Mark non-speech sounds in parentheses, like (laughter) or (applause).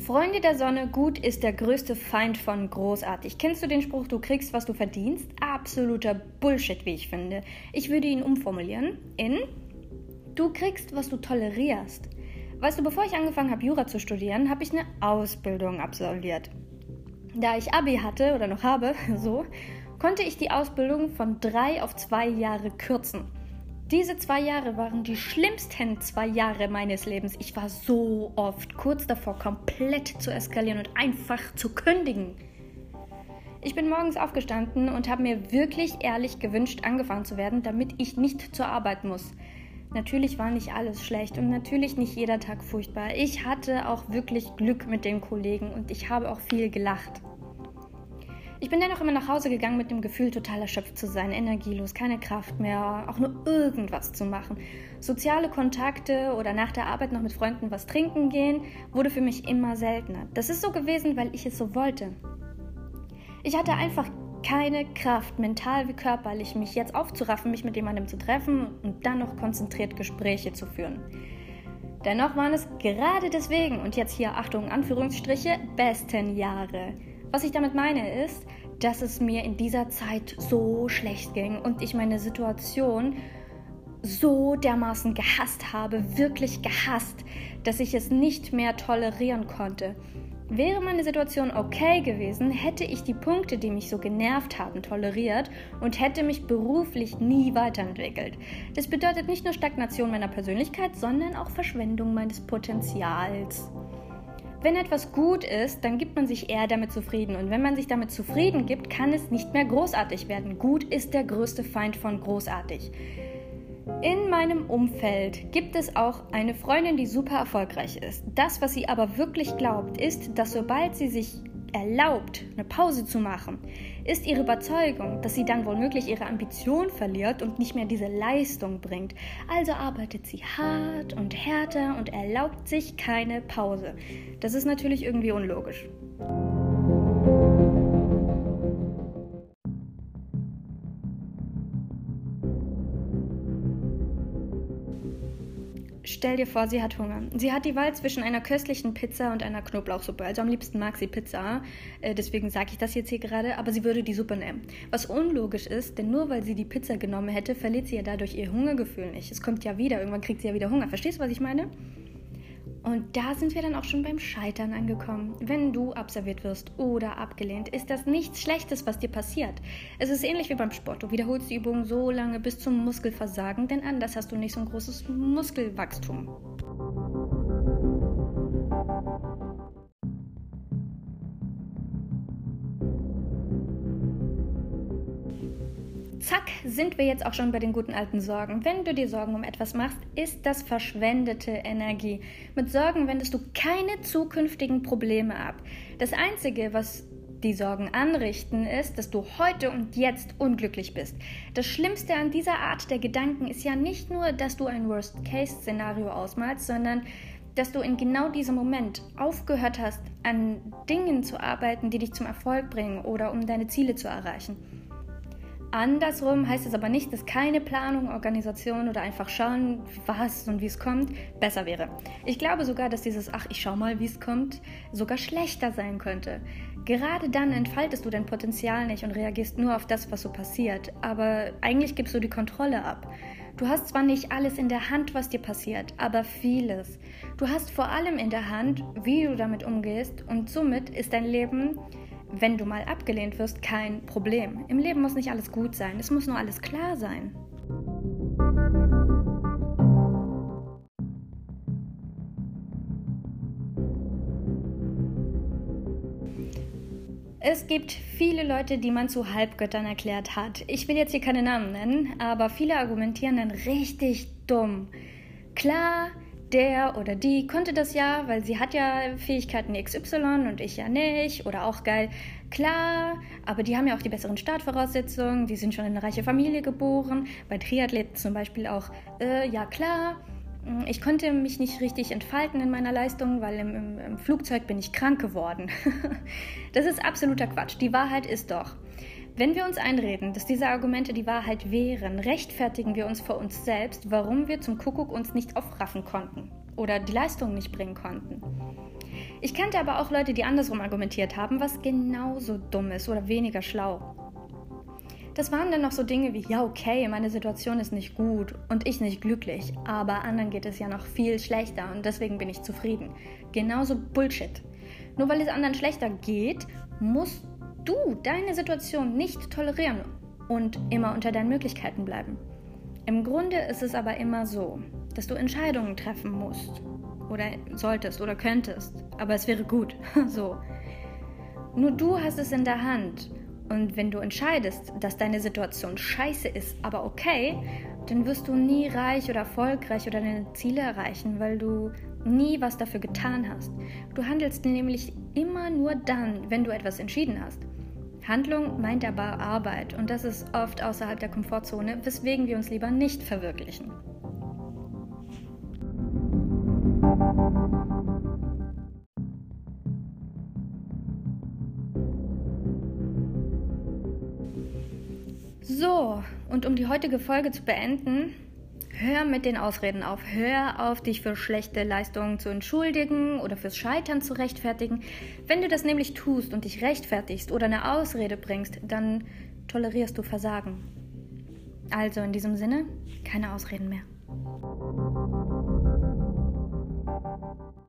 Freunde der Sonne, gut ist der größte Feind von großartig. Kennst du den Spruch, du kriegst, was du verdienst? Absoluter Bullshit, wie ich finde. Ich würde ihn umformulieren in Du kriegst, was du tolerierst. Weißt du, bevor ich angefangen habe, Jura zu studieren, habe ich eine Ausbildung absolviert. Da ich Abi hatte oder noch habe, (laughs) so, konnte ich die Ausbildung von drei auf zwei Jahre kürzen. Diese zwei Jahre waren die schlimmsten zwei Jahre meines Lebens. Ich war so oft kurz davor, komplett zu eskalieren und einfach zu kündigen. Ich bin morgens aufgestanden und habe mir wirklich ehrlich gewünscht, angefangen zu werden, damit ich nicht zur Arbeit muss. Natürlich war nicht alles schlecht und natürlich nicht jeder Tag furchtbar. Ich hatte auch wirklich Glück mit den Kollegen und ich habe auch viel gelacht. Ich bin dennoch immer nach Hause gegangen mit dem Gefühl, total erschöpft zu sein, energielos, keine Kraft mehr, auch nur irgendwas zu machen. Soziale Kontakte oder nach der Arbeit noch mit Freunden was trinken gehen, wurde für mich immer seltener. Das ist so gewesen, weil ich es so wollte. Ich hatte einfach keine Kraft, mental wie körperlich, mich jetzt aufzuraffen, mich mit jemandem zu treffen und dann noch konzentriert Gespräche zu führen. Dennoch waren es gerade deswegen, und jetzt hier Achtung, Anführungsstriche, besten Jahre. Was ich damit meine ist, dass es mir in dieser Zeit so schlecht ging und ich meine Situation so dermaßen gehasst habe, wirklich gehasst, dass ich es nicht mehr tolerieren konnte. Wäre meine Situation okay gewesen, hätte ich die Punkte, die mich so genervt haben, toleriert und hätte mich beruflich nie weiterentwickelt. Das bedeutet nicht nur Stagnation meiner Persönlichkeit, sondern auch Verschwendung meines Potenzials. Wenn etwas gut ist, dann gibt man sich eher damit zufrieden. Und wenn man sich damit zufrieden gibt, kann es nicht mehr großartig werden. Gut ist der größte Feind von großartig. In meinem Umfeld gibt es auch eine Freundin, die super erfolgreich ist. Das, was sie aber wirklich glaubt, ist, dass sobald sie sich erlaubt, eine Pause zu machen, ist ihre Überzeugung, dass sie dann womöglich ihre Ambition verliert und nicht mehr diese Leistung bringt. Also arbeitet sie hart und härter und erlaubt sich keine Pause. Das ist natürlich irgendwie unlogisch. Stell dir vor, sie hat Hunger. Sie hat die Wahl zwischen einer köstlichen Pizza und einer Knoblauchsuppe. Also am liebsten mag sie Pizza. Äh, deswegen sage ich das jetzt hier gerade. Aber sie würde die Suppe nehmen. Was unlogisch ist, denn nur weil sie die Pizza genommen hätte, verliert sie ja dadurch ihr Hungergefühl nicht. Es kommt ja wieder. Irgendwann kriegt sie ja wieder Hunger. Verstehst du, was ich meine? Und da sind wir dann auch schon beim Scheitern angekommen. Wenn du abserviert wirst oder abgelehnt, ist das nichts Schlechtes, was dir passiert. Es ist ähnlich wie beim Sport. Du wiederholst die Übung so lange bis zum Muskelversagen, denn anders hast du nicht so ein großes Muskelwachstum. Zack, sind wir jetzt auch schon bei den guten alten Sorgen. Wenn du dir Sorgen um etwas machst, ist das verschwendete Energie. Mit Sorgen wendest du keine zukünftigen Probleme ab. Das Einzige, was die Sorgen anrichten, ist, dass du heute und jetzt unglücklich bist. Das Schlimmste an dieser Art der Gedanken ist ja nicht nur, dass du ein Worst-Case-Szenario ausmalst, sondern dass du in genau diesem Moment aufgehört hast, an Dingen zu arbeiten, die dich zum Erfolg bringen oder um deine Ziele zu erreichen. Andersrum heißt es aber nicht, dass keine Planung, Organisation oder einfach schauen, was und wie es kommt, besser wäre. Ich glaube sogar, dass dieses Ach, ich schau mal, wie es kommt, sogar schlechter sein könnte. Gerade dann entfaltest du dein Potenzial nicht und reagierst nur auf das, was so passiert, aber eigentlich gibst du die Kontrolle ab. Du hast zwar nicht alles in der Hand, was dir passiert, aber vieles. Du hast vor allem in der Hand, wie du damit umgehst und somit ist dein Leben wenn du mal abgelehnt wirst, kein Problem. Im Leben muss nicht alles gut sein, es muss nur alles klar sein. Es gibt viele Leute, die man zu Halbgöttern erklärt hat. Ich will jetzt hier keine Namen nennen, aber viele argumentieren dann richtig dumm. Klar, der oder die konnte das ja, weil sie hat ja Fähigkeiten XY und ich ja nicht. Oder auch geil, klar, aber die haben ja auch die besseren Startvoraussetzungen, die sind schon in eine reiche Familie geboren. Bei Triathleten zum Beispiel auch, äh, ja klar. Ich konnte mich nicht richtig entfalten in meiner Leistung, weil im, im, im Flugzeug bin ich krank geworden. (laughs) das ist absoluter Quatsch. Die Wahrheit ist doch, wenn wir uns einreden, dass diese Argumente die Wahrheit wären, rechtfertigen wir uns vor uns selbst, warum wir zum Kuckuck uns nicht aufraffen konnten oder die Leistung nicht bringen konnten. Ich kannte aber auch Leute, die andersrum argumentiert haben, was genauso dumm ist oder weniger schlau. Das waren dann noch so Dinge wie, ja, okay, meine Situation ist nicht gut und ich nicht glücklich, aber anderen geht es ja noch viel schlechter und deswegen bin ich zufrieden. Genauso Bullshit. Nur weil es anderen schlechter geht, musst du deine Situation nicht tolerieren und immer unter deinen Möglichkeiten bleiben. Im Grunde ist es aber immer so, dass du Entscheidungen treffen musst oder solltest oder könntest, aber es wäre gut, (laughs) so. Nur du hast es in der Hand und wenn du entscheidest, dass deine Situation scheiße ist, aber okay, dann wirst du nie reich oder erfolgreich oder deine Ziele erreichen, weil du nie was dafür getan hast. Du handelst nämlich immer nur dann, wenn du etwas entschieden hast. Handlung meint aber Arbeit und das ist oft außerhalb der Komfortzone, weswegen wir uns lieber nicht verwirklichen. So, und um die heutige Folge zu beenden, hör mit den Ausreden auf. Hör auf, dich für schlechte Leistungen zu entschuldigen oder fürs Scheitern zu rechtfertigen. Wenn du das nämlich tust und dich rechtfertigst oder eine Ausrede bringst, dann tolerierst du Versagen. Also in diesem Sinne, keine Ausreden mehr.